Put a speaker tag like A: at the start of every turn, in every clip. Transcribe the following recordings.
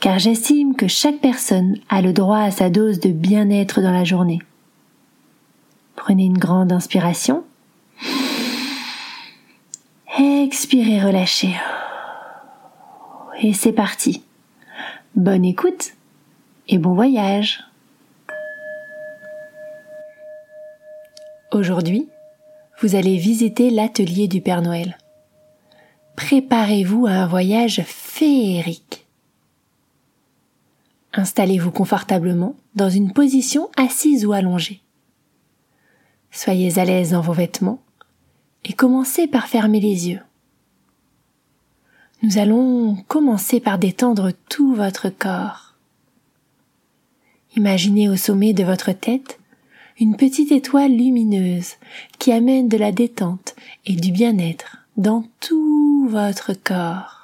A: car j'estime que chaque personne a le droit à sa dose de bien-être dans la journée. Prenez une grande inspiration. Expirez, relâchez. Et c'est parti. Bonne écoute et bon voyage. Aujourd'hui, vous allez visiter l'atelier du Père Noël. Préparez-vous à un voyage féerique. Installez-vous confortablement dans une position assise ou allongée. Soyez à l'aise dans vos vêtements et commencez par fermer les yeux. Nous allons commencer par détendre tout votre corps. Imaginez au sommet de votre tête une petite étoile lumineuse qui amène de la détente et du bien-être dans tout votre corps.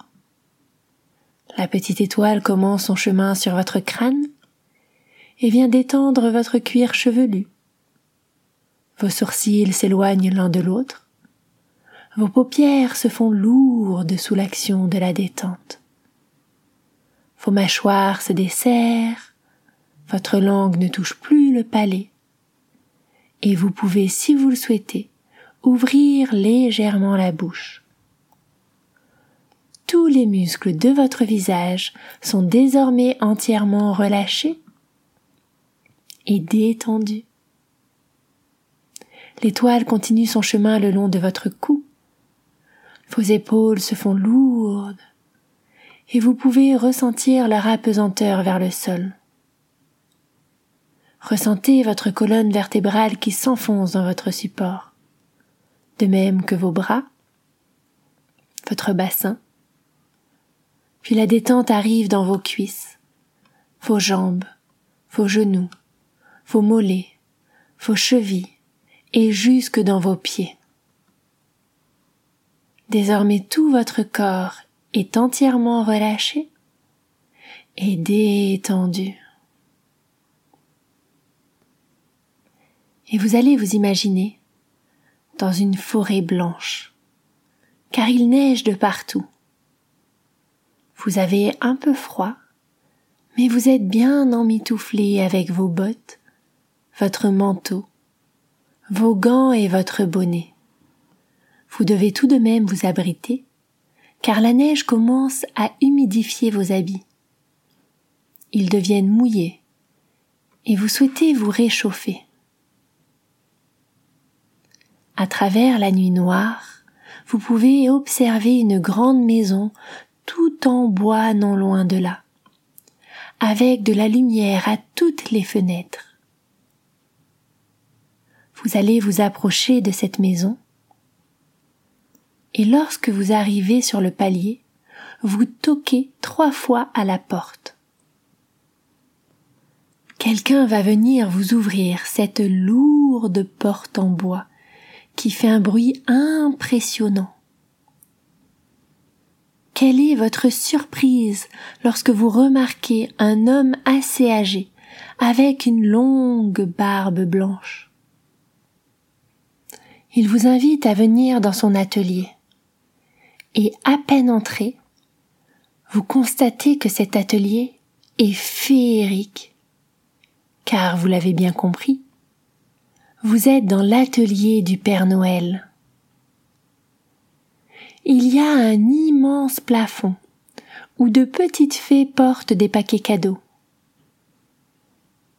A: La petite étoile commence son chemin sur votre crâne et vient détendre votre cuir chevelu. Vos sourcils s'éloignent l'un de l'autre. Vos paupières se font lourdes sous l'action de la détente. Vos mâchoires se desserrent, votre langue ne touche plus le palais, et vous pouvez, si vous le souhaitez, ouvrir légèrement la bouche tous les muscles de votre visage sont désormais entièrement relâchés et détendus. L'étoile continue son chemin le long de votre cou. Vos épaules se font lourdes et vous pouvez ressentir leur apesanteur vers le sol. Ressentez votre colonne vertébrale qui s'enfonce dans votre support, de même que vos bras, votre bassin, puis la détente arrive dans vos cuisses, vos jambes, vos genoux, vos mollets, vos chevilles et jusque dans vos pieds. Désormais tout votre corps est entièrement relâché et détendu. Et vous allez vous imaginer dans une forêt blanche, car il neige de partout. Vous avez un peu froid, mais vous êtes bien emmitouflé avec vos bottes, votre manteau, vos gants et votre bonnet. Vous devez tout de même vous abriter, car la neige commence à humidifier vos habits. Ils deviennent mouillés, et vous souhaitez vous réchauffer. À travers la nuit noire, vous pouvez observer une grande maison tout en bois non loin de là, avec de la lumière à toutes les fenêtres. Vous allez vous approcher de cette maison, et lorsque vous arrivez sur le palier, vous toquez trois fois à la porte. Quelqu'un va venir vous ouvrir cette lourde porte en bois qui fait un bruit impressionnant. Quelle est votre surprise lorsque vous remarquez un homme assez âgé, avec une longue barbe blanche? Il vous invite à venir dans son atelier. Et à peine entré, vous constatez que cet atelier est féerique. Car vous l'avez bien compris, vous êtes dans l'atelier du Père Noël il y a un immense plafond où de petites fées portent des paquets cadeaux.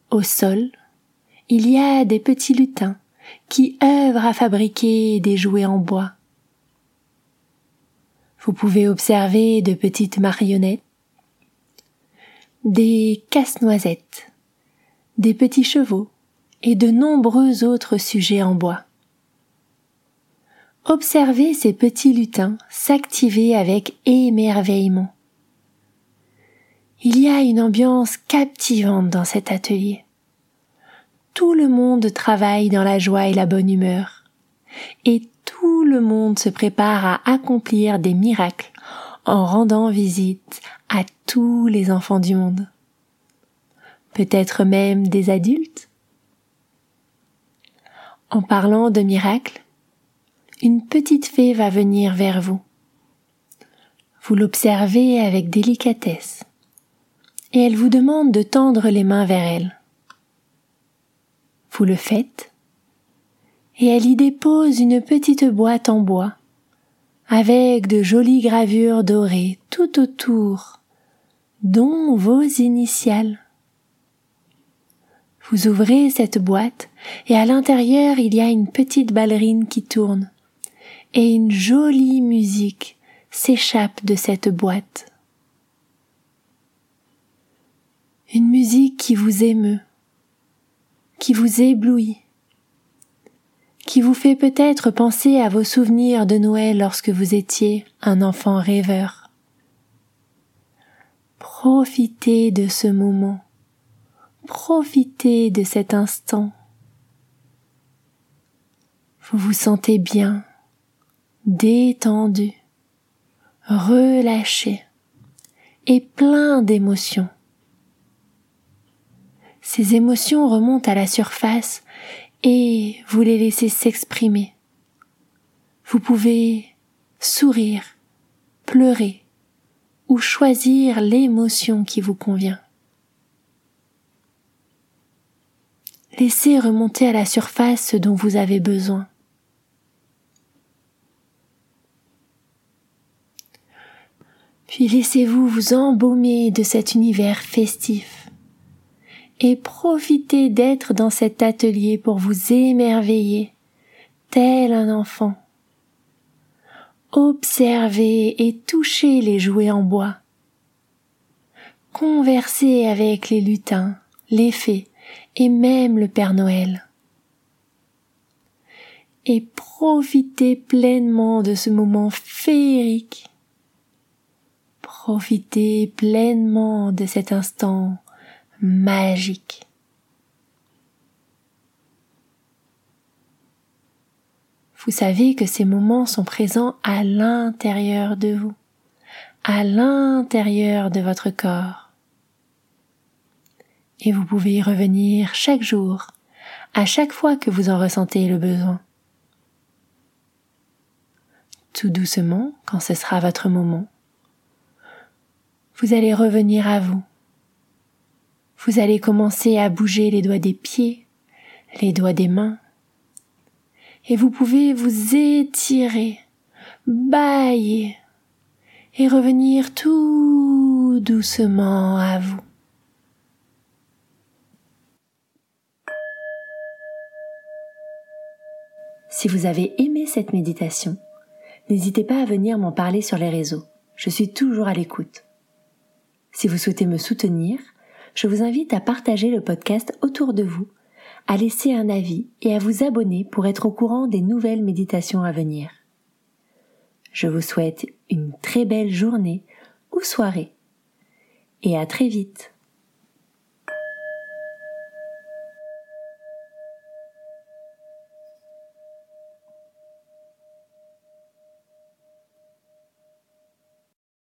A: Au sol, il y a des petits lutins qui œuvrent à fabriquer des jouets en bois. Vous pouvez observer de petites marionnettes, des casse-noisettes, des petits chevaux et de nombreux autres sujets en bois. Observez ces petits lutins s'activer avec émerveillement. Il y a une ambiance captivante dans cet atelier. Tout le monde travaille dans la joie et la bonne humeur. Et tout le monde se prépare à accomplir des miracles en rendant visite à tous les enfants du monde. Peut-être même des adultes. En parlant de miracles, une petite fée va venir vers vous. Vous l'observez avec délicatesse et elle vous demande de tendre les mains vers elle. Vous le faites et elle y dépose une petite boîte en bois avec de jolies gravures dorées tout autour, dont vos initiales. Vous ouvrez cette boîte et à l'intérieur il y a une petite ballerine qui tourne et une jolie musique s'échappe de cette boîte. Une musique qui vous émeut, qui vous éblouit, qui vous fait peut-être penser à vos souvenirs de Noël lorsque vous étiez un enfant rêveur. Profitez de ce moment, profitez de cet instant. Vous vous sentez bien, détendu, relâché et plein d'émotions. Ces émotions remontent à la surface et vous les laissez s'exprimer. Vous pouvez sourire, pleurer ou choisir l'émotion qui vous convient. Laissez remonter à la surface ce dont vous avez besoin. Puis laissez-vous vous embaumer de cet univers festif et profitez d'être dans cet atelier pour vous émerveiller, tel un enfant. Observez et touchez les jouets en bois. Conversez avec les lutins, les fées et même le Père Noël. Et profitez pleinement de ce moment féerique. Profitez pleinement de cet instant magique. Vous savez que ces moments sont présents à l'intérieur de vous, à l'intérieur de votre corps. Et vous pouvez y revenir chaque jour, à chaque fois que vous en ressentez le besoin. Tout doucement, quand ce sera votre moment, vous allez revenir à vous, vous allez commencer à bouger les doigts des pieds, les doigts des mains, et vous pouvez vous étirer, bailler, et revenir tout doucement à vous. Si vous avez aimé cette méditation, n'hésitez pas à venir m'en parler sur les réseaux. Je suis toujours à l'écoute. Si vous souhaitez me soutenir, je vous invite à partager le podcast autour de vous, à laisser un avis et à vous abonner pour être au courant des nouvelles méditations à venir. Je vous souhaite une très belle journée ou soirée et à très vite.